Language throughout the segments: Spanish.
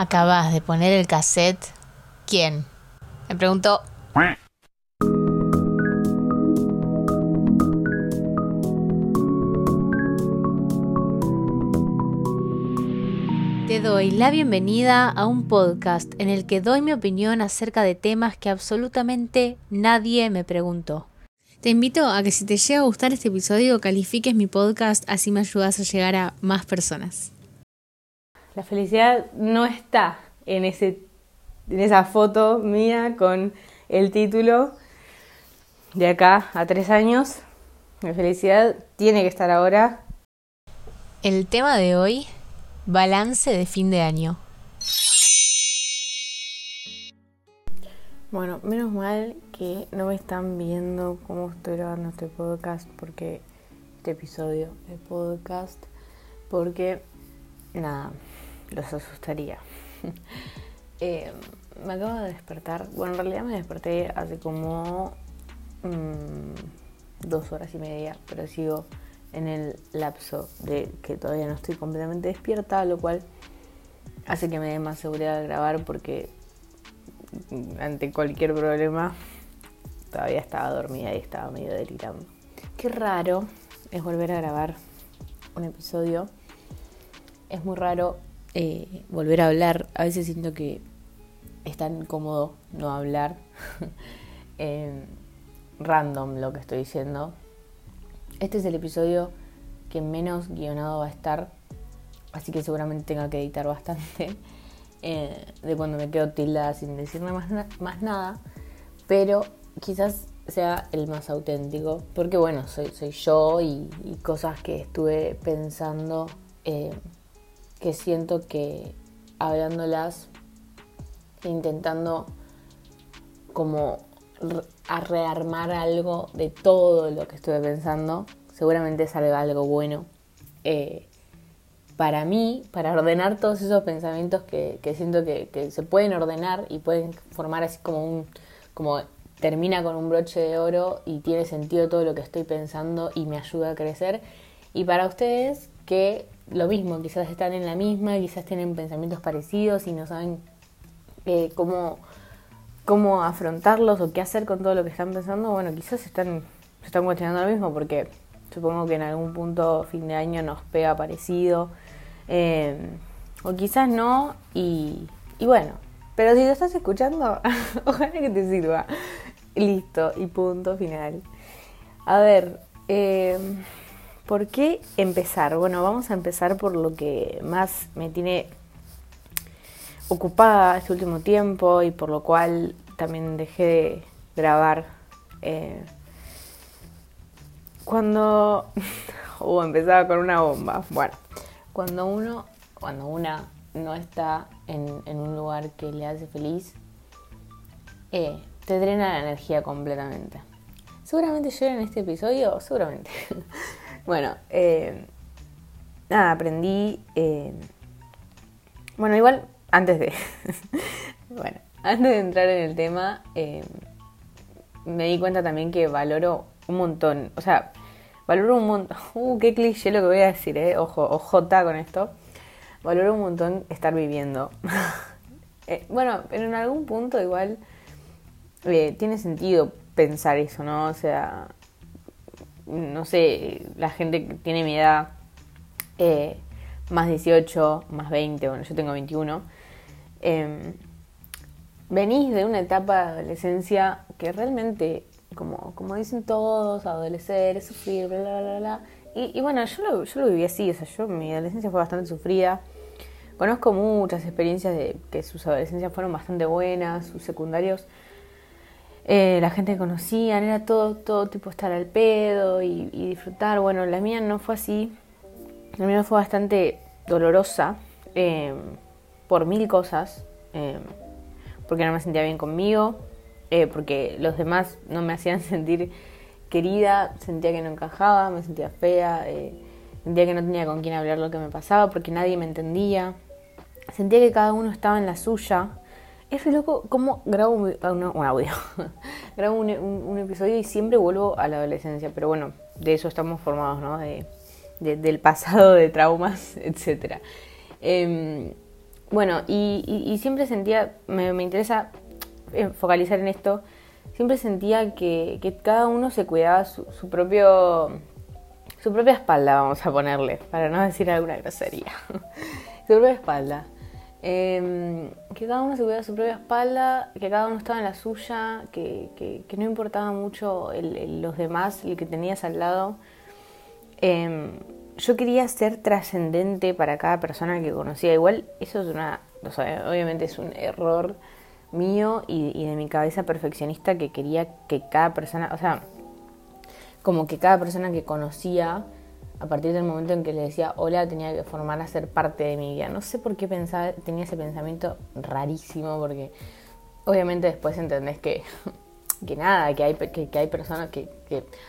acabas de poner el cassette, ¿quién? Me preguntó. Te doy la bienvenida a un podcast en el que doy mi opinión acerca de temas que absolutamente nadie me preguntó. Te invito a que si te llega a gustar este episodio califiques mi podcast, así me ayudas a llegar a más personas. La felicidad no está en, ese, en esa foto mía con el título de acá a tres años. La felicidad tiene que estar ahora. El tema de hoy, balance de fin de año. Bueno, menos mal que no me están viendo cómo estoy grabando este podcast, porque este episodio de podcast, porque nada, los asustaría. Eh, me acabo de despertar. Bueno, en realidad me desperté hace como mm, dos horas y media, pero sigo en el lapso de que todavía no estoy completamente despierta, lo cual hace que me dé más seguridad de grabar porque ante cualquier problema todavía estaba dormida y estaba medio delirando. Qué raro es volver a grabar un episodio. Es muy raro eh, volver a hablar. A veces siento que es tan incómodo no hablar. random lo que estoy diciendo. Este es el episodio que menos guionado va a estar. Así que seguramente tenga que editar bastante. Eh, de cuando me quedo tildada sin decirme más, más nada. Pero quizás sea el más auténtico. Porque bueno, soy, soy yo y, cosas que estuve pensando. Eh, que siento que hablándolas intentando como a rearmar algo de todo lo que estuve pensando, seguramente salga algo bueno. Eh, para mí, para ordenar todos esos pensamientos que, siento que, se pueden ordenar y pueden formar así como un, como termina con un broche de oro y tiene sentido todo lo que estoy pensando y me ayuda a crecer. Y para ustedes que lo mismo, quizás están en la misma, quizás tienen pensamientos parecidos y no saben eh, cómo, cómo afrontarlos o qué hacer con todo lo que están pensando, bueno, quizás están, se están cuestionando lo mismo porque supongo que en algún punto fin de año nos pega parecido, eh, o quizás no, y, y bueno, pero si lo estás escuchando, ojalá que te sirva. Listo, y punto final. A ver, eh, ¿Por qué empezar? Bueno, vamos a empezar por lo que más me tiene ocupada este último tiempo y por lo cual también dejé de grabar. Eh, cuando... uh, empezaba con una bomba. Bueno, cuando uno, cuando una no está en, un lugar que le hace feliz, eh, te drena la energía completamente. Seguramente yo en este episodio, seguramente. Bueno, eh, nada, aprendí. Eh, bueno, igual antes de. bueno, antes de entrar en el tema, eh, me di cuenta también que valoro un montón. O sea, valoro un montón. Uh, qué cliché lo que voy a decir, eh. Ojo, ojota con esto. Valoro un montón estar viviendo. bueno, pero en algún punto igual tiene sentido pensar eso, ¿no? O sea, no sé, la gente que tiene mi edad, eh, más 18, más 20, bueno, yo tengo 21, em, venís de una etapa de adolescencia que realmente, como, como dicen todos, adolecer, sufrir, bla, bla, bla, bla. Y, bueno, yo lo, yo lo viví así, o sea, yo, mi adolescencia fue bastante sufrida. Conozco muchas experiencias de que sus adolescencias fueron bastante buenas, sus secundarios eh, la gente que conocían, era todo, todo tipo estar al pedo y, disfrutar. Bueno, la mía no fue así. La mía fue bastante dolorosa em, por mil cosas. Em, porque no me sentía bien conmigo, eh, porque los demás no me hacían sentir querida, sentía que no encajaba, me sentía fea, eh, sentía que no tenía con quién hablar lo que me pasaba porque nadie me entendía. Sentía que cada uno estaba en la suya es loco cómo grabo un, audio, grabo un, episodio y siempre vuelvo a la adolescencia, pero bueno, de eso estamos formados, ¿no? De, del pasado, de traumas, etc. Em, bueno, y, siempre sentía, me, interesa eh, focalizar en esto, siempre sentía que, cada uno se cuidaba su, propio, su propia espalda, vamos a ponerle, para no decir alguna grosería, su propia espalda. Em, que cada uno se cuidaba su propia espalda, que cada uno estaba en la suya, que, no importaba mucho los demás, el que tenías al lado. Em, yo quería ser trascendente para cada persona que conocía. Igual eso es una, obviamente es un error mío y, de mi cabeza perfeccionista que quería que cada persona, o sea, como que cada persona que conocía, a partir del momento en que le decía hola, tenía que formar a ser parte de mi vida. No sé por qué pensaba, tenía ese pensamiento rarísimo, porque obviamente después entendés que que nada, que hay, que, hay personas que,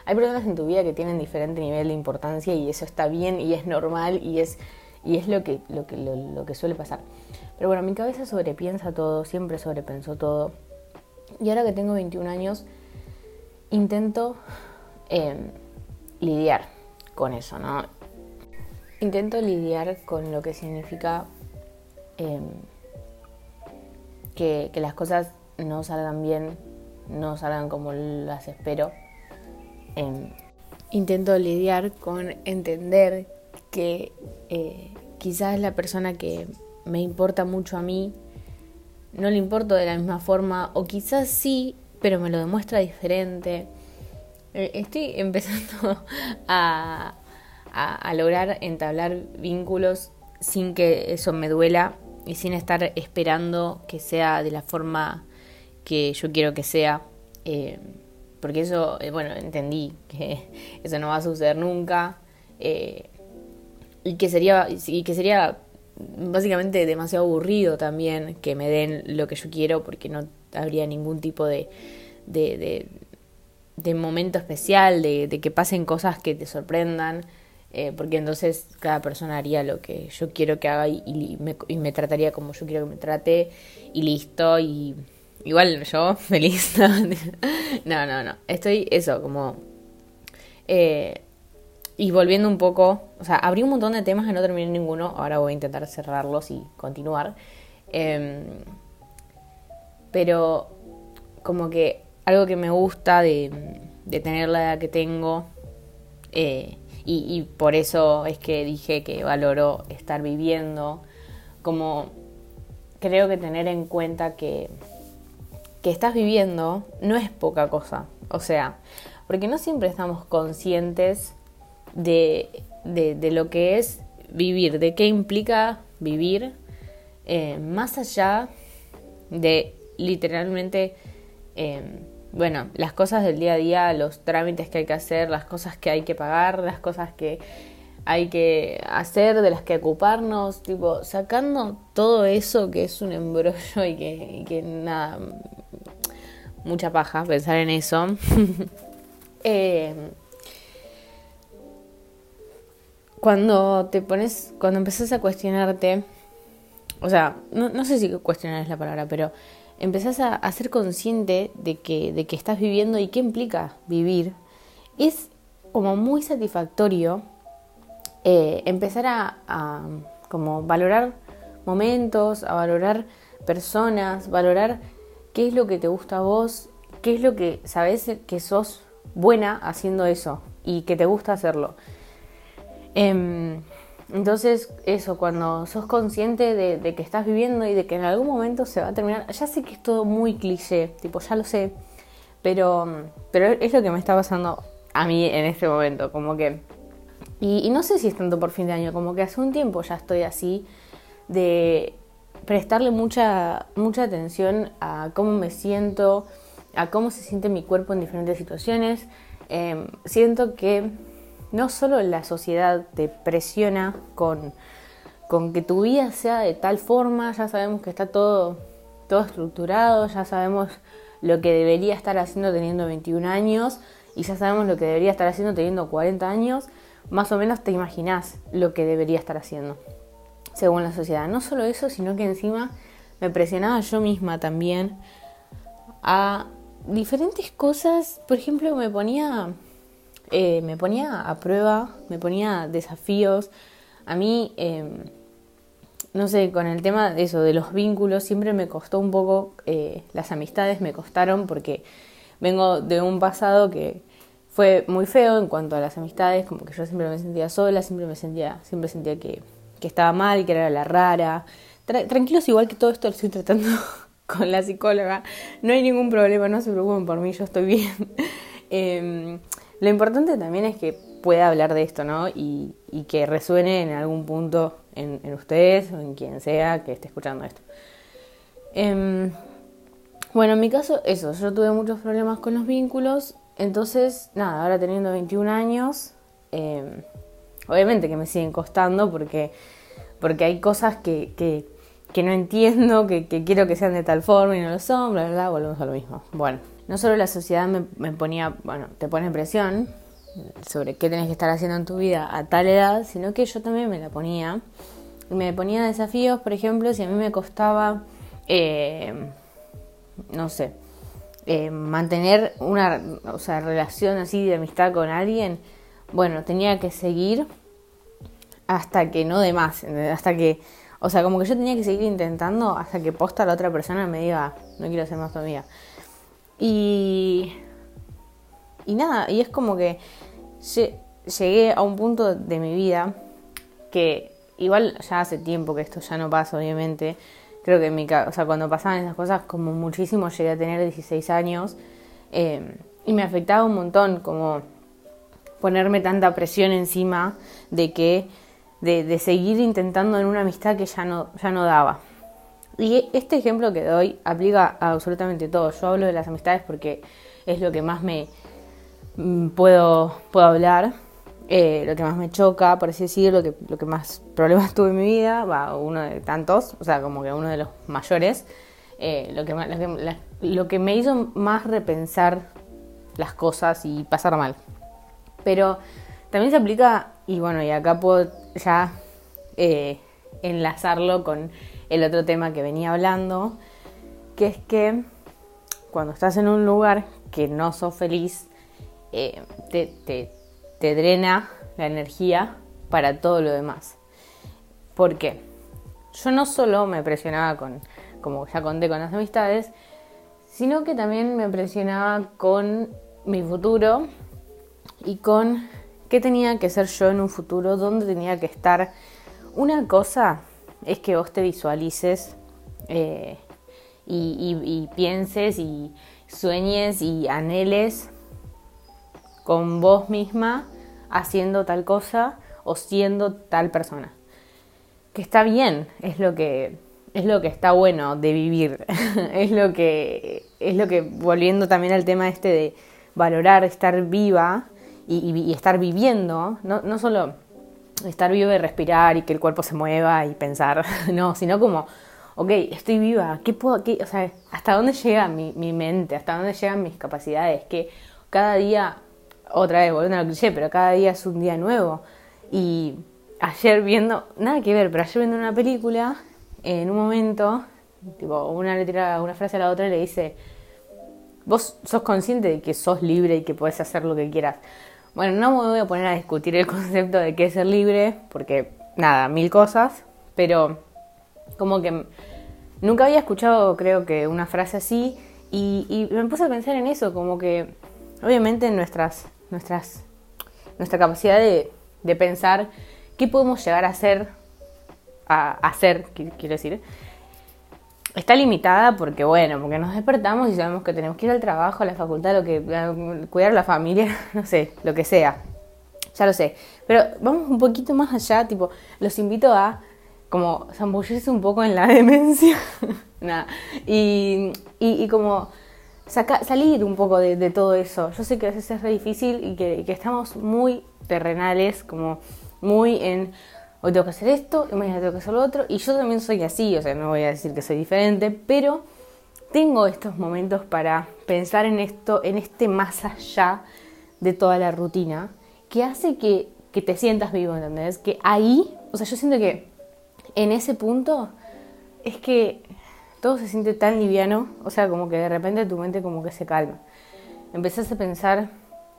hay personas en tu vida que tienen diferente nivel de importancia y eso está bien y es normal y es, y es lo, que, lo, que, lo, que suele pasar. Pero bueno, mi cabeza sobrepiensa todo, siempre sobrepensó todo. Y ahora que tengo 21 años, intento em, lidiar con eso, ¿no? Intento lidiar con lo que significa em, que, las cosas no salgan bien no salgan como las espero. Em, intento lidiar con entender que eh, quizás la persona que me importa mucho a mí no le importo de la misma forma o quizás sí, pero me lo demuestra diferente. Eh, estoy empezando a, a lograr entablar vínculos sin que eso me duela y sin estar esperando que sea de la forma que yo quiero que sea. Eh, porque eso, eh, bueno, entendí que eso no va a suceder nunca. Y que sería, y que sería básicamente demasiado aburrido también que me den lo que yo quiero porque no habría ningún tipo de, de, de, momento especial, de, de, que pasen cosas que te sorprendan, porque entonces cada persona haría lo que yo quiero que haga y, me, y me trataría como yo quiero que me trate y listo y Igual yo feliz. No, no, no. Estoy eso, como... Eh, y volviendo un poco, o sea, abrí un montón de temas que no terminé ninguno, ahora voy a intentar cerrarlos y continuar. Em, pero como que algo que me gusta de, tener la edad que tengo, eh, y, y, por eso es que dije que valoro estar viviendo, como creo que tener en cuenta que que estás viviendo no es poca cosa. O sea, porque no siempre estamos conscientes de, de, lo que es vivir, de qué implica vivir, eh, más allá de literalmente, eh, bueno, las cosas del día a día, los trámites que hay que hacer, las cosas que hay que pagar, las cosas que hay que hacer, de las que ocuparnos, tipo, sacando todo eso que es un embrollo y que, nada, mucha paja pensar en eso. Eh, cuando te pones, cuando empezás a cuestionarte, o sea, no, sé si cuestionar es la palabra, pero empezás a, ser consciente de que, de que estás viviendo y qué implica vivir, es como muy satisfactorio eh, empezar a, como valorar momentos, a valorar personas, valorar qué es lo que te gusta a vos, qué es lo que sabes que sos buena haciendo eso y que te gusta hacerlo. Em, entonces, eso, cuando sos consciente de, que estás viviendo y de que en algún momento se va a terminar, ya sé que es todo muy cliché, tipo, ya lo sé, pero, pero es lo que me está pasando a mí en este momento, como que... Y, no sé si es tanto por fin de año, como que hace un tiempo ya estoy así de prestarle mucha, mucha atención a cómo me siento, a cómo se siente mi cuerpo en diferentes situaciones. Em, siento que no solo la sociedad te presiona con, con que tu vida sea de tal forma, ya sabemos que está todo, todo estructurado, ya sabemos lo que debería estar haciendo teniendo 21 años y ya sabemos lo que debería estar haciendo teniendo 40 años, más o menos te imaginas lo que debería estar haciendo según la sociedad. No solo eso, sino que encima me presionaba yo misma también a diferentes cosas. Por ejemplo, me ponía, eh, me ponía a prueba, me ponía desafíos. A mí, em, no sé, con el tema de eso, de los vínculos, siempre me costó un poco, eh, las amistades me costaron porque vengo de un pasado que fue muy feo en cuanto a las amistades, como que yo siempre me sentía sola, siempre me sentía, siempre sentía que, que estaba mal, que era la rara. tranquilos, igual que todo esto lo estoy tratando con la psicóloga, no hay ningún problema, no se preocupen por mí, yo estoy bien. Em, lo importante también es que pueda hablar de esto, ¿no? Y, que resuene en algún punto en, ustedes o en quien sea que esté escuchando esto. Eh, bueno, en mi caso, eso, yo tuve muchos problemas con los vínculos, entonces, nada, ahora teniendo 21 años, eh, obviamente que me siguen costando porque, porque hay cosas que, que, que no entiendo, que, que, quiero que sean de tal forma y no lo son, bla, bla, bla, volvemos a lo mismo. Bueno, no solo la sociedad me, me ponía, bueno, te pone presión sobre qué tenés que estar haciendo en tu vida a tal edad, sino que yo también me la ponía. Me ponía desafíos, por ejemplo, si a mí me costaba... Eh, no sé, eh, mantener una o sea, relación así de amistad con alguien, bueno, tenía que seguir hasta que no de más, hasta que, o sea, como que yo tenía que seguir intentando hasta que posta la otra persona me diga, no quiero ser más tu. Y, y nada, y es como que llegué a un punto de mi vida que igual ya hace tiempo que esto ya no pasa, obviamente, creo que en mi o sea, cuando pasaban esas cosas, como muchísimo, llegué a tener 16 años eh, y me afectaba un montón, como ponerme tanta presión encima de que, de, de, seguir intentando en una amistad que ya no, ya no daba. Y este ejemplo que doy aplica a absolutamente todo. Yo hablo de las amistades porque es lo que más me mm, puedo, puedo hablar eh, lo que más me choca, por así decirlo, lo que, lo que más problemas tuve en mi vida, va, uno de tantos, o sea, como que uno de los mayores, eh, lo, que, lo, que, lo que me hizo más repensar las cosas y pasar mal. Pero también se aplica, y bueno, y acá puedo ya eh, enlazarlo con el otro tema que venía hablando, que es que cuando estás en un lugar que no sos feliz, te, te, te drena la energía para todo lo demás. ¿Por qué? Yo no solo me presionaba con, como ya conté con las amistades, sino que también me presionaba con mi futuro y con qué tenía que ser yo en un futuro, dónde tenía que estar. Una cosa es que vos te visualices eh, y, y pienses y sueñes y anheles con vos misma haciendo tal cosa o siendo tal persona. Que está bien, es lo que es lo que está bueno de vivir. es lo que es lo que volviendo también al tema este de valorar estar viva y, estar viviendo, no, no solo estar viva y respirar y que el cuerpo se mueva y pensar, no, sino como, ok, estoy viva, ¿qué puedo, qué, o sea, hasta dónde llega mi, mi mente, hasta dónde llegan mis capacidades, que cada día otra vez, volviendo al cliché, pero cada día es un día nuevo. Y ayer viendo, nada que ver, pero ayer viendo una película, en un momento, tipo, una le tira una frase a la otra le dice, vos sos consciente de que sos libre y que podés hacer lo que quieras. Bueno, no me voy a poner a discutir el concepto de qué es ser libre, porque nada, mil cosas, pero como que nunca había escuchado, creo que, una frase así, y, me puse a pensar en eso, como que obviamente nuestras nuestras, nuestra capacidad de, de pensar qué podemos llegar a hacer, a hacer, quiero decir, está limitada porque, bueno, porque nos despertamos y sabemos que tenemos que ir al trabajo, a la facultad, lo que, cuidar a la familia, no sé, lo que sea. Ya lo sé. Pero vamos un poquito más allá, tipo, los invito a como zambullirse un poco en la demencia. Nada. Y, y, y como salir un poco de, todo eso. Yo sé que a veces es difícil y que, estamos muy terrenales, como muy en hoy tengo que hacer esto, y mañana tengo que hacer lo otro. Y yo también soy así, o sea, no voy a decir que soy diferente, pero tengo estos momentos para pensar en esto, en este más allá de toda la rutina, que hace que, que te sientas vivo, ¿entendés? Que ahí, o sea, yo siento que en ese punto es que todo se siente tan liviano, o sea, como que de repente tu mente como que se calma. Empezás a pensar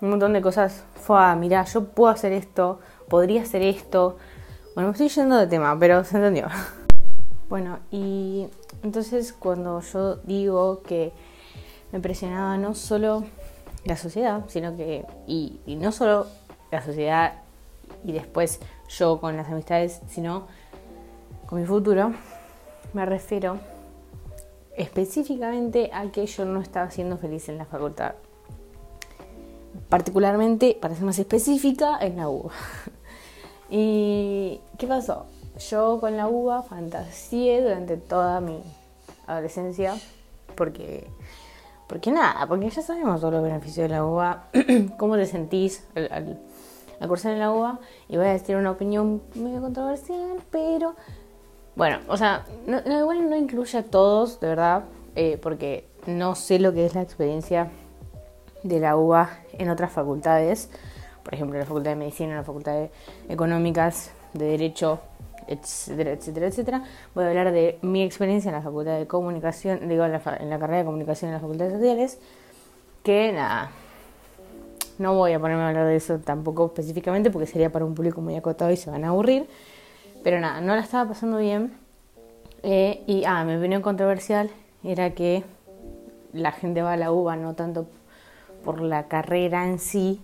un montón de cosas, fue, mira, yo puedo hacer esto, podría hacer esto. Bueno, me estoy yendo de tema, pero se entendió. Bueno, y entonces cuando yo digo que me presionaba no solo la sociedad, sino que, y, y no solo la sociedad y después yo con las amistades, sino con mi futuro, me refiero específicamente a que yo no estaba siendo feliz en la facultad. Particularmente, para ser más específica, en la UBA. ¿Y qué pasó? Yo con la UBA fantaseé durante toda mi adolescencia porque porque nada, porque ya sabemos todos los beneficios de la UBA, cómo te sentís al, cursar en la UBA, y voy a decir una opinión medio controversial, pero bueno, o sea, no, igual no incluye a todos, de verdad, eh, porque no sé lo que es la experiencia de la UBA en otras facultades, por ejemplo, la Facultad de Medicina, la Facultad de Económicas, de Derecho, etcétera, etcétera, etcétera. Voy a hablar de mi experiencia en la Facultad de Comunicación, digo, en la, en la carrera de Comunicación en las Facultades Sociales, que nada, no voy a ponerme a hablar de eso tampoco específicamente porque sería para un público muy acotado y se van a aburrir. Pero nada, no la estaba pasando bien. Eh, y, ah, mi opinión controversial era que la gente va a la UBA no tanto por la carrera en sí,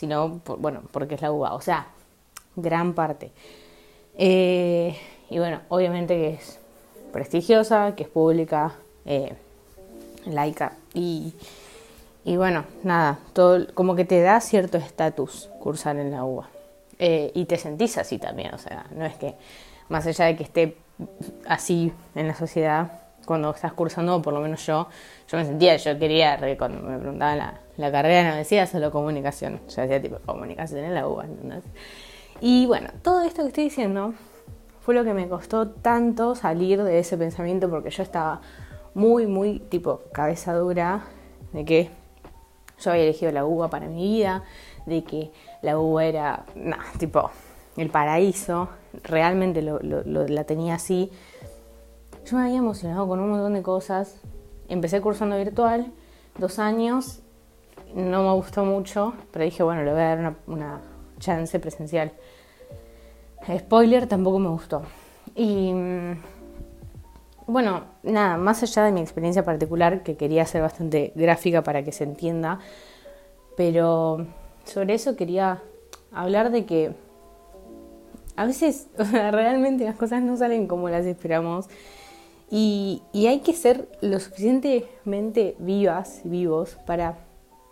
sino, por, bueno, porque es la UBA. O sea, gran parte. Eh, y bueno, obviamente que es prestigiosa, que es pública, eh, laica. Y, y bueno, nada, todo como que te da cierto estatus cursar en la UBA. Eh, y te sentís así también, o sea, no es que más allá de que esté así en la sociedad, cuando estás cursando, por lo menos yo, yo me sentía, yo quería, cuando me preguntaban la, la carrera, no decía solo comunicación, yo decía tipo comunicación en la UBA, Y bueno, todo esto que estoy diciendo fue lo que me costó tanto salir de ese pensamiento porque yo estaba muy, muy tipo cabeza dura de que yo había elegido la UBA para mi vida, de que la UBA era, nah, tipo, el paraíso, realmente lo, la tenía así. Yo me había emocionado con un montón de cosas. Empecé cursando virtual, dos años, no me gustó mucho, pero dije, bueno, le voy a dar una, una chance presencial. Spoiler, tampoco me gustó. Y mm, bueno, nada, más allá de mi experiencia particular, que quería ser bastante gráfica para que se entienda, pero sobre eso quería hablar de que a veces realmente las cosas no salen como las esperamos y, y hay que ser lo suficientemente vivas, vivos para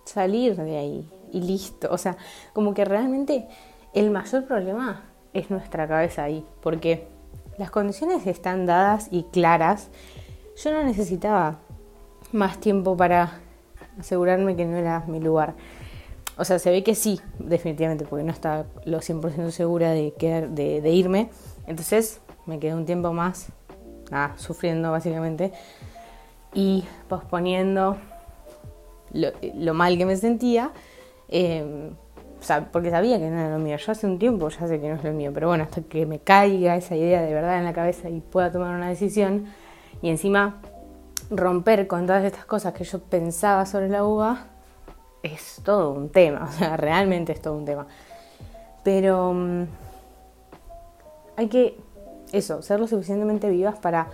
salir de ahí y listo. O sea, como que realmente el mayor problema es nuestra cabeza ahí, porque las condiciones están dadas y claras. Yo no necesitaba más tiempo para asegurarme que no era mi lugar. O sea, se ve que sí, definitivamente, porque no estaba lo 100% segura de, quedar, de, irme. Entonces me quedé un tiempo más, sufriendo básicamente y posponiendo lo, mal que me sentía. Eh, porque sabía que no era lo mío. Yo hace un tiempo ya sé que no es lo mío, pero bueno, hasta que me caiga esa idea de verdad en la cabeza y pueda tomar una decisión y encima romper con todas estas cosas que yo pensaba sobre la uva, es todo un tema, o sea, realmente es todo un tema. Pero mm, hay que, eso, ser lo suficientemente vivas para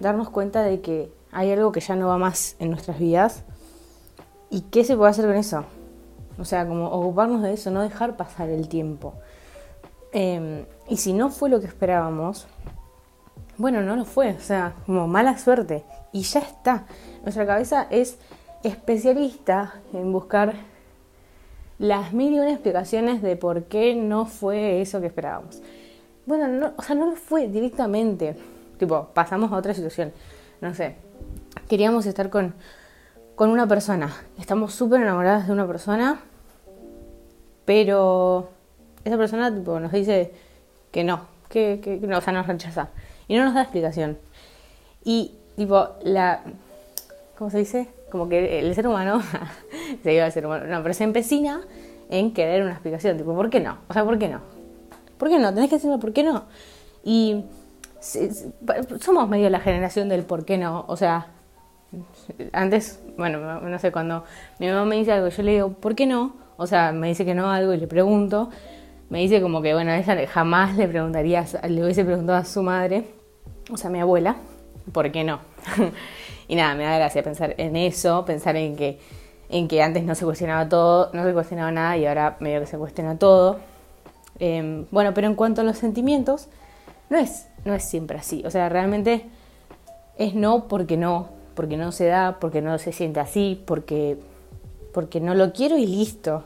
darnos cuenta de que hay algo que ya no va más en nuestras vidas y qué se puede hacer con eso. O sea, como ocuparnos de eso, no dejar pasar el tiempo. Em, y si no fue lo que esperábamos, bueno, no lo fue. O sea, como mala suerte. Y ya está. Nuestra cabeza es especialista en buscar las mil y una explicaciones de por qué no fue eso que esperábamos. Bueno, no, o sea, no lo fue directamente. Tipo, pasamos a otra situación. No sé. Queríamos estar con, con una persona. Estamos súper enamoradas de una persona pero esa persona tipo, nos dice que no, que, que, o sea, nos rechaza. Y no nos da explicación. Y tipo, la... ¿Cómo se dice? Como que el ser humano, se iba a ser humano, no, pero se empecina en querer una explicación, tipo, ¿por qué no? O sea, ¿por qué no? ¿Por qué no? Tenés que decirme por qué no. Y somos medio la generación del por qué no. O sea, antes, bueno, no sé, cuando mi mamá me dice algo, yo le digo, ¿por qué no? o sea, me dice que no algo y le pregunto, me dice como que, bueno, ella jamás le preguntaría, le hubiese preguntado a su madre, o sea, mi abuela, ¿por qué no? y nada, me da gracia pensar en eso, pensar en que, en que antes no se cuestionaba todo, no se cuestionaba nada y ahora medio que se cuestiona todo. Em, bueno, pero en cuanto a los sentimientos, no es, no es siempre así. O sea, realmente es no porque no, porque no se da, porque no se siente así, porque, porque no lo quiero y listo.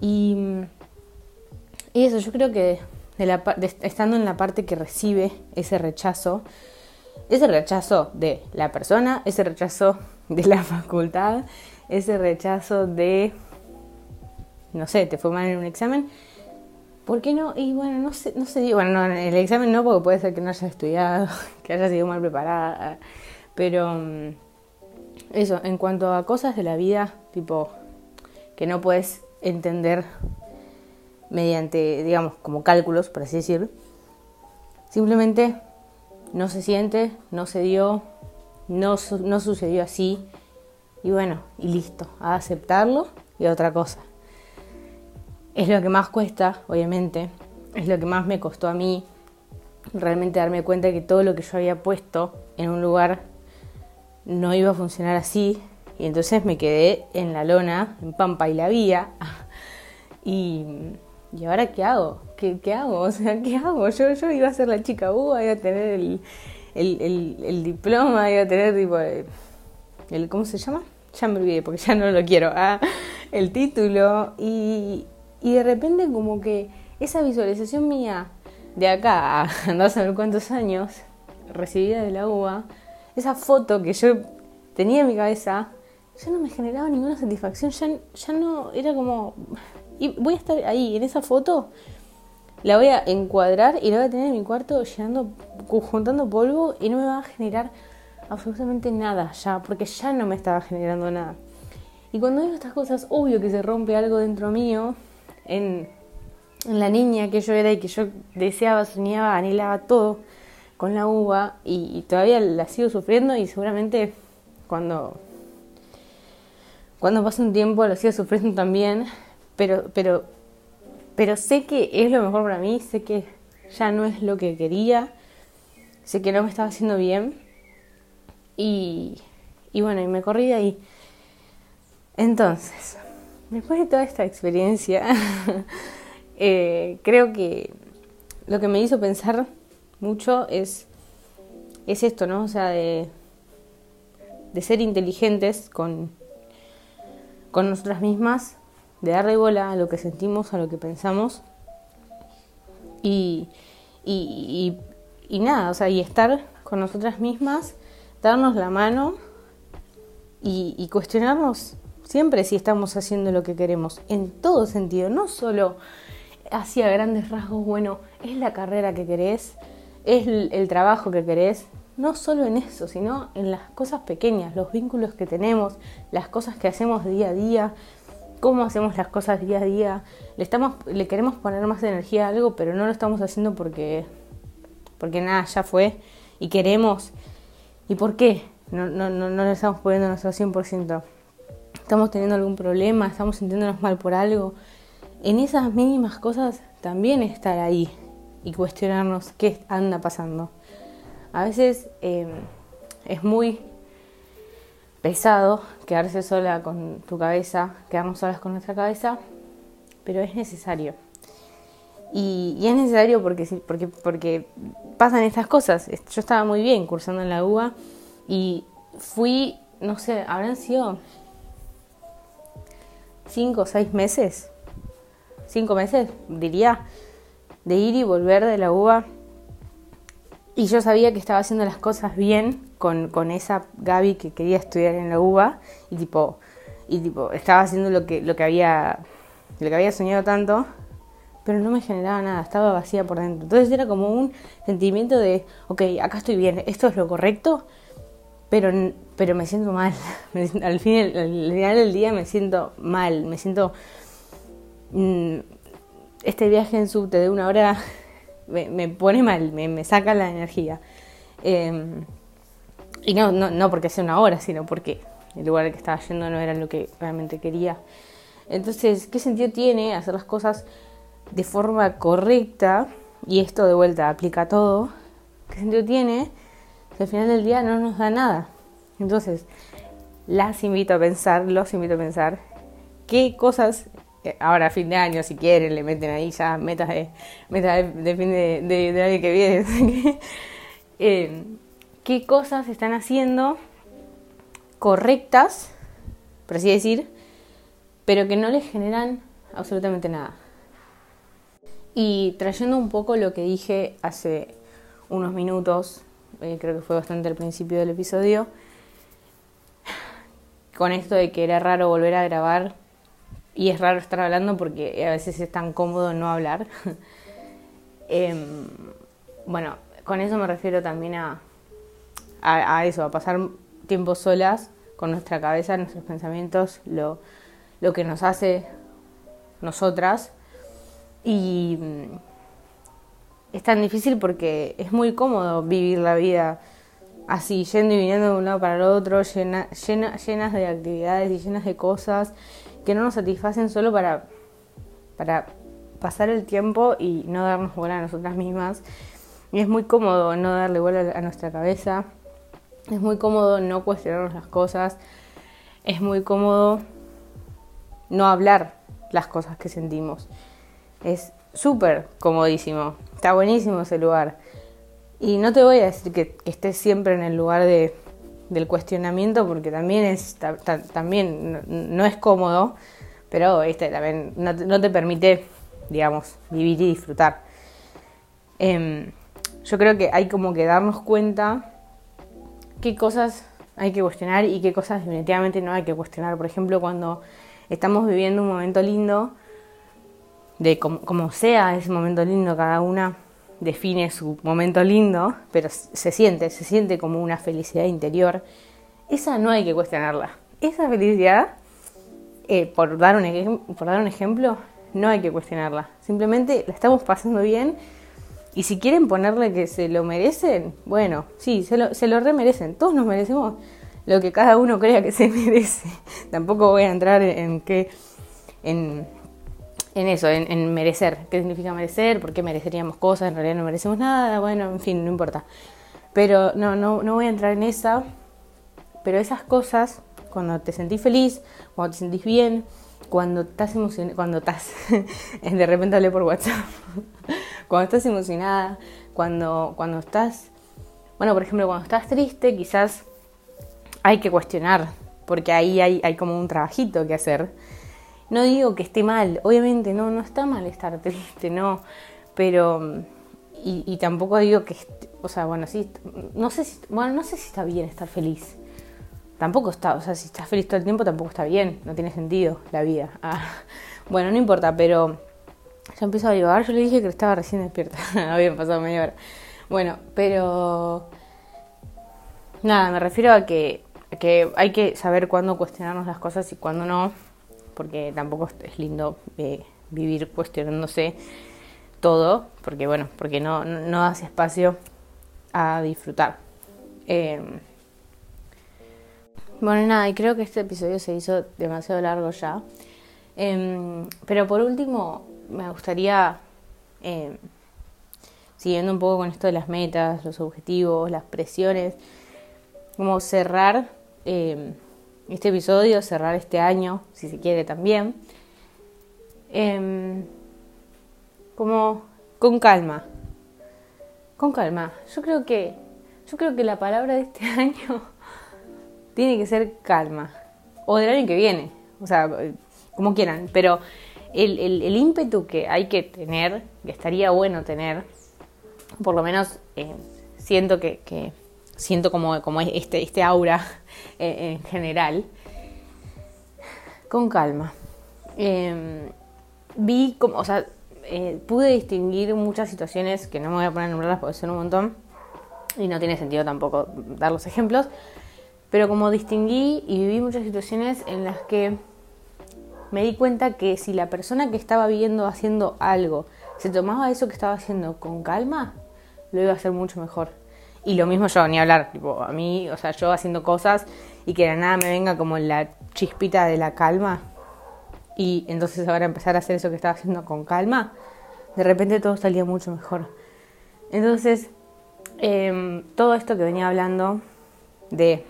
Y, eso, yo creo que estando en la parte que recibe ese rechazo, ese rechazo de la persona, ese rechazo de la facultad, ese rechazo de, no sé, te fue mal en un examen, ¿por qué no? Y bueno, no sé, no sé, bueno, no, el examen no, porque puede ser que no haya estudiado, que haya sido mal preparada, pero mm, eso, en cuanto a cosas de la vida, tipo, que no puedes entender mediante, digamos, como cálculos, por así decir. Simplemente no se siente, no se dio, no, no sucedió así. Y bueno, y listo, a aceptarlo y a otra cosa. Es lo que más cuesta, obviamente, es lo que más me costó a mí realmente darme cuenta que todo lo que yo había puesto en un lugar no iba a funcionar así. Y entonces me quedé en la lona, en Pampa y la Vía. Y ¿y ahora qué hago? ¿Qué, qué hago? O sea, ¿qué hago? Yo, yo iba a ser la chica U, iba a tener el, el, el, diploma, iba a tener tipo el, ¿cómo se llama? Ya me olvidé porque ya no lo quiero, ah, el título y, y de repente como que esa visualización mía de acá a no saber cuántos años recibida de la UBA, esa foto que yo tenía en mi cabeza, ya no me generaba ninguna satisfacción, ya, ya no, era como, y voy a estar ahí, en esa foto, la voy a encuadrar y la voy a tener en mi cuarto llenando, juntando polvo y no me va a generar absolutamente nada ya, porque ya no me estaba generando nada. Y cuando veo estas cosas, obvio que se rompe algo dentro mío, en, en la niña que yo era y que yo deseaba, soñaba, anhelaba todo con la uva y, todavía la sigo sufriendo y seguramente cuando, cuando pase un tiempo la sigo sufriendo también pero, pero, pero sé que es lo mejor para mí, sé que ya no es lo que quería, sé que no me estaba haciendo bien y, y bueno, y me corrí de ahí. Entonces, después de toda esta experiencia, eh, creo que lo que me hizo pensar mucho es, es esto, ¿no? O sea, de, de ser inteligentes con, con nosotras mismas de darle bola a lo que sentimos, a lo que pensamos y, y, y, nada, o sea, y estar con nosotras mismas, darnos la mano y, y cuestionarnos siempre si estamos haciendo lo que queremos, en todo sentido, no solo hacia grandes rasgos, bueno, es la carrera que querés, es el, trabajo que querés, no solo en eso, sino en las cosas pequeñas, los vínculos que tenemos, las cosas que hacemos día a día, cómo hacemos las cosas día a día. Le, estamos, le queremos poner más energía a algo, pero no lo estamos haciendo porque, porque nada, ya fue y queremos. ¿Y por qué? No, no, no, no le estamos poniendo nuestro 100%. Estamos teniendo algún problema, estamos sintiéndonos mal por algo. En esas mínimas cosas también estar ahí y cuestionarnos qué anda pasando. A veces eh, es muy pesado quedarse sola con tu cabeza, quedarnos solas con nuestra cabeza, pero es necesario. Y, es necesario porque, porque, porque pasan estas cosas. Yo estaba muy bien cursando en la UBA y fui, no sé, habrán sido cinco o seis meses, cinco meses, diría, de ir y volver de la UBA. Y yo sabía que estaba haciendo las cosas bien con, con esa Gaby que quería estudiar en la UBA y tipo, y tipo, estaba haciendo lo que, lo que había, lo que había soñado tanto, pero no me generaba nada, estaba vacía por dentro. Entonces era como un sentimiento de, ok, acá estoy bien, esto es lo correcto, pero, pero me siento mal. al, fin, al final del día me siento mal, me siento... Mm, este viaje en subte de una hora me, pone mal, me, saca la energía. Eh, y no, no, no porque sea una hora, sino porque el lugar al que estaba yendo no era lo que realmente quería. Entonces, ¿qué sentido tiene hacer las cosas de forma correcta? Y esto de vuelta aplica todo. ¿Qué sentido tiene si al final del día no nos da nada? Entonces, las invito a pensar, los invito a pensar qué cosas, ahora a fin de año si quieren, le meten ahí ya metas de, metas de, fin de, año que viene, eh, qué cosas están haciendo correctas, por así decir, pero que no les generan absolutamente nada. Y trayendo un poco lo que dije hace unos minutos, eh, creo que fue bastante al principio del episodio, con esto de que era raro volver a grabar y es raro estar hablando porque a veces es tan cómodo no hablar. Em, bueno, con eso me refiero también a, a, eso, a pasar tiempo solas con nuestra cabeza, nuestros pensamientos, lo, lo que nos hace nosotras. Y mm, es tan difícil porque es muy cómodo vivir la vida así, yendo y viniendo de un lado para el otro, llena, llenas de actividades y llenas de cosas que no nos satisfacen solo para, para pasar el tiempo y no darnos bola a nosotras mismas. Y es muy cómodo no darle bola a nuestra cabeza, es muy cómodo no cuestionarnos las cosas, es muy cómodo no hablar las cosas que sentimos. Es súper comodísimo, está buenísimo ese lugar. Y no te voy a decir que, estés siempre en el lugar de, del cuestionamiento, porque también, es, también no, es cómodo, pero este, también no, te permite, digamos, vivir y disfrutar. Em, yo creo que hay como que darnos cuenta qué cosas hay que cuestionar y qué cosas definitivamente no hay que cuestionar. Por ejemplo, cuando estamos viviendo un momento lindo, de como sea ese momento lindo, cada una define su momento lindo, pero se siente, se siente como una felicidad interior, esa no hay que cuestionarla. Esa felicidad, eh, por, dar un, por dar un ejemplo, no hay que cuestionarla. Simplemente la estamos pasando bien y si quieren ponerle que se lo merecen, bueno, sí, se lo, se lo. Todos nos merecemos lo que cada uno crea que se merece. Tampoco voy a entrar en qué... En, en eso, en, merecer. ¿Qué significa merecer? ¿Por qué mereceríamos cosas? En realidad no merecemos nada. Bueno, en fin, no importa. Pero no, no, no voy a entrar en esa. Pero esas cosas, cuando te sentís feliz, cuando te sentís bien, cuando estás emocionada, cuando estás, de repente hablé por WhatsApp, cuando estás emocionada, cuando, cuando estás, bueno, por ejemplo, cuando estás triste, quizás hay que cuestionar, porque ahí hay, hay como un trabajito que hacer no digo que esté mal, obviamente no, no está mal estar triste, no, pero y, tampoco digo que, o sea, bueno, sí, no sé si, bueno, no sé si está bien estar feliz. Tampoco está, o sea, si estás feliz todo el tiempo tampoco está bien, no tiene sentido la vida. Ah, bueno, no importa, pero ya empezó a llevar, yo le dije que estaba recién despierta, había pasado media hora. Bueno, pero nada, me refiero a que, a que hay que saber cuándo cuestionarnos las cosas y cuándo no porque tampoco es lindo eh, vivir cuestionándose todo, porque bueno, porque no, no, hace espacio a disfrutar. Em, bueno, nada, y creo que este episodio se hizo demasiado largo ya. Em, pero por último, me gustaría, em, siguiendo un poco con esto de las metas, los objetivos, las presiones, como cerrar este episodio, cerrar este año, si se quiere también, em, como con calma, con calma. Yo creo que, yo creo que la palabra de este año tiene que ser calma, o del año que viene, o sea, como quieran, pero el, el, ímpetu que hay que tener, que estaría bueno tener, por lo menos eh, siento que, que siento como, como este, este aura eh, en general, con calma. Em, vi como, o sea, eh, pude distinguir muchas situaciones que no me voy a poner a nombrarlas porque son un montón y no tiene sentido tampoco dar los ejemplos, pero como distinguí y viví muchas situaciones en las que me di cuenta que si la persona que estaba viendo haciendo algo se tomaba eso que estaba haciendo con calma, lo iba a hacer mucho mejor. Y lo mismo yo, ni hablar, tipo, a mí, o sea, yo haciendo cosas y que de nada me venga como la chispita de la calma y entonces ahora empezar a hacer eso que estaba haciendo con calma, de repente todo salía mucho mejor. Entonces, em, todo esto que venía hablando de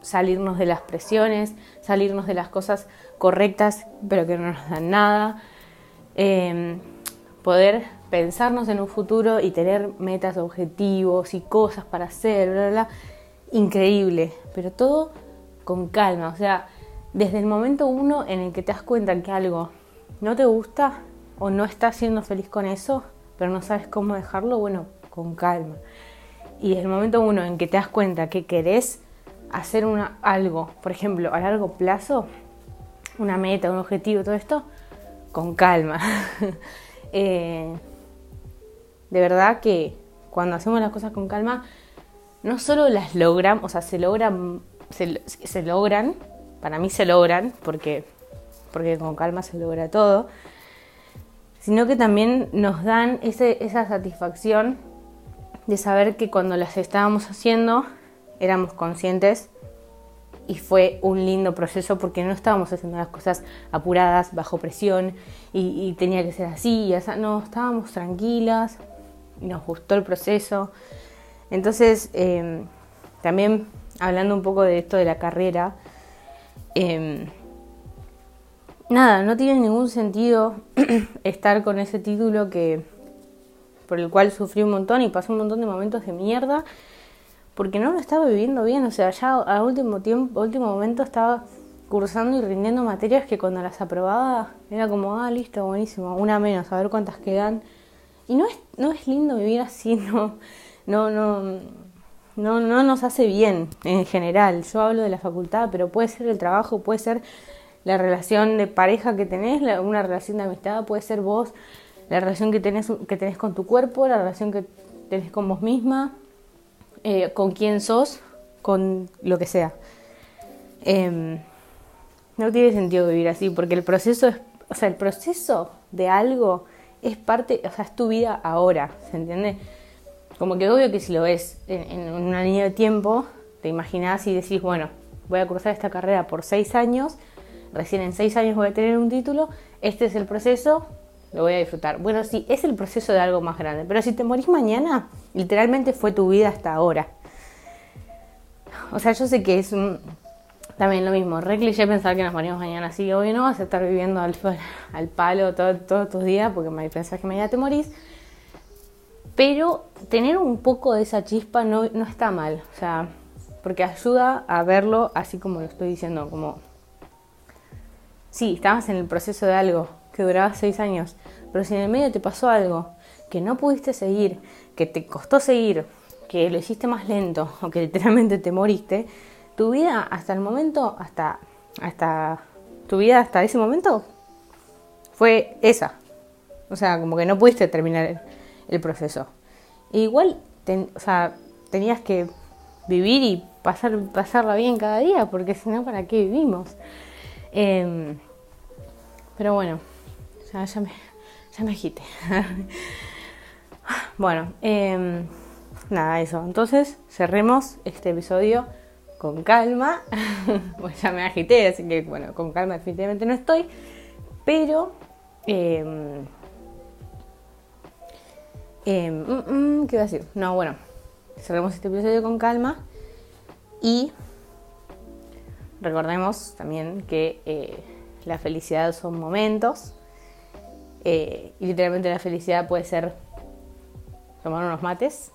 salirnos de las presiones, salirnos de las cosas correctas pero que no nos dan nada, em, poder pensarnos en un futuro y tener metas, objetivos y cosas para hacer, bla, bla, bla, increíble, pero todo con calma, o sea, desde el momento uno en el que te das cuenta que algo no te gusta o no estás siendo feliz con eso, pero no sabes cómo dejarlo, bueno, con calma. Y desde el momento uno en que te das cuenta que querés hacer una, algo, por ejemplo, a largo plazo, una meta, un objetivo, todo esto, con calma. Eh, de verdad que cuando hacemos las cosas con calma, no solo las logran, o sea, se logran, se, logran, para mí se logran, porque, porque con calma se logra todo, sino que también nos dan ese, esa satisfacción de saber que cuando las estábamos haciendo éramos conscientes y fue un lindo proceso porque no estábamos haciendo las cosas apuradas, bajo presión y, tenía que ser así, y así, no, estábamos tranquilas, nos gustó el proceso. Entonces, em, también hablando un poco de esto de la carrera, em, nada, no tiene ningún sentido estar con ese título que por el cual sufrí un montón y pasé un montón de momentos de mierda porque no lo estaba viviendo bien, o sea, ya a último tiempo, último momento estaba cursando y rindiendo materias que cuando las aprobaba era como, ah, listo, buenísimo, una menos, a ver cuántas quedan. Y no es, no es lindo vivir así, no, no, no, no, no nos hace bien en general. Yo hablo de la facultad, pero puede ser el trabajo, puede ser la relación de pareja que tenés, una relación de amistad, puede ser vos, la relación que tenés, que tenés con tu cuerpo, la relación que tenés con vos misma, eh, con quién sos, con lo que sea. Em, no tiene sentido vivir así, porque el proceso es, o sea, el proceso de algo es parte, o sea, es tu vida ahora, ¿se entiende? Como que obvio que si lo ves en, una línea de tiempo, te imaginas y decís, bueno, voy a cursar esta carrera por seis años, recién en seis años voy a tener un título, este es el proceso, lo voy a disfrutar. Bueno, sí, es el proceso de algo más grande, pero si te morís mañana, literalmente fue tu vida hasta ahora. O sea, yo sé que es también lo mismo, re cliché pensar que nos morimos mañana, así hoy no vas a estar viviendo al, al palo todos tus días porque pensás que mañana te morís. Pero tener un poco de esa chispa no, no está mal, o sea, porque ayuda a verlo así como lo estoy diciendo, como, sí, estabas en el proceso de algo, que duraba seis años, pero si en el medio te pasó algo que no pudiste seguir, que te costó seguir, que lo hiciste más lento o que literalmente te moriste, tu vida hasta el momento, hasta, hasta tu vida hasta ese momento fue esa. O sea, como que no pudiste terminar el, proceso. Igual, o sea, tenías que vivir y pasar, pasarla bien cada día, porque si no, ¿para qué vivimos? Em, pero bueno ya me, ya me agité. bueno, em, nada, eso. Entonces, cerremos este episodio con calma. pues ya me agité, así que bueno, con calma definitivamente no estoy. Pero... Eh, ¿Qué iba a decir? No, bueno, cerremos este episodio con calma y recordemos también que eh, la felicidad son momentos eh, y literalmente la felicidad puede ser tomar unos mates,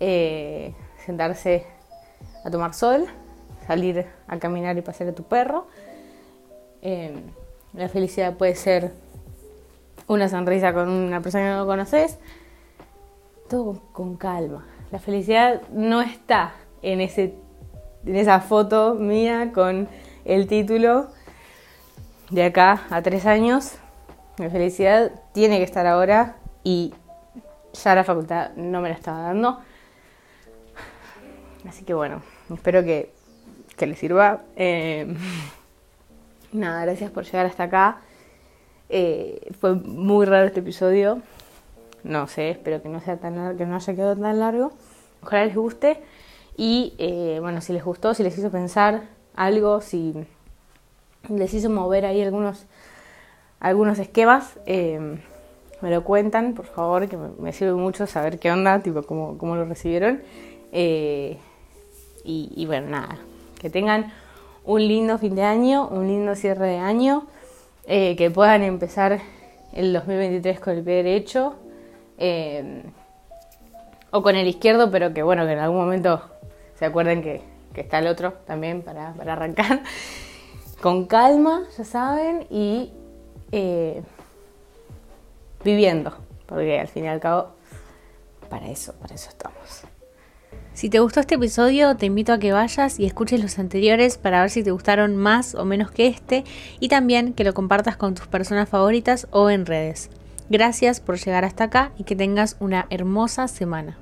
eh, sentarse a tomar sol, salir a caminar y pasear a tu perro. Eh, la felicidad puede ser una sonrisa con una persona que no conoces. Todo con, calma. La felicidad no está en, ese, en esa foto mía con el título de acá a tres años mi felicidad tiene que estar ahora y ya la facultad no me la estaba dando. Así que bueno, espero que, que les sirva. Eh, nada, gracias por llegar hasta acá. Eh, fue muy raro este episodio. No sé, espero que no sea tan que no haya quedado tan largo. Ojalá les guste. Y eh, bueno, si les gustó, si les hizo pensar algo, si les hizo mover ahí algunos algunos esquemas, eh, me lo cuentan, por favor, que me, sirve mucho saber qué onda, tipo, cómo, cómo lo recibieron. Eh, y, bueno, nada, que tengan un lindo fin de año, un lindo cierre de año, eh, que puedan empezar el 2023 con el pie derecho eh, o con el izquierdo, pero que bueno, que en algún momento se acuerden que, está el otro también para, para, arrancar con calma, ya saben, y viviendo, porque al fin y al cabo, para eso, para eso estamos. Si te gustó este episodio, te invito a que vayas y escuches los anteriores para ver si te gustaron más o menos que este y también que lo compartas con tus personas favoritas o en redes. Gracias por llegar hasta acá y que tengas una hermosa semana.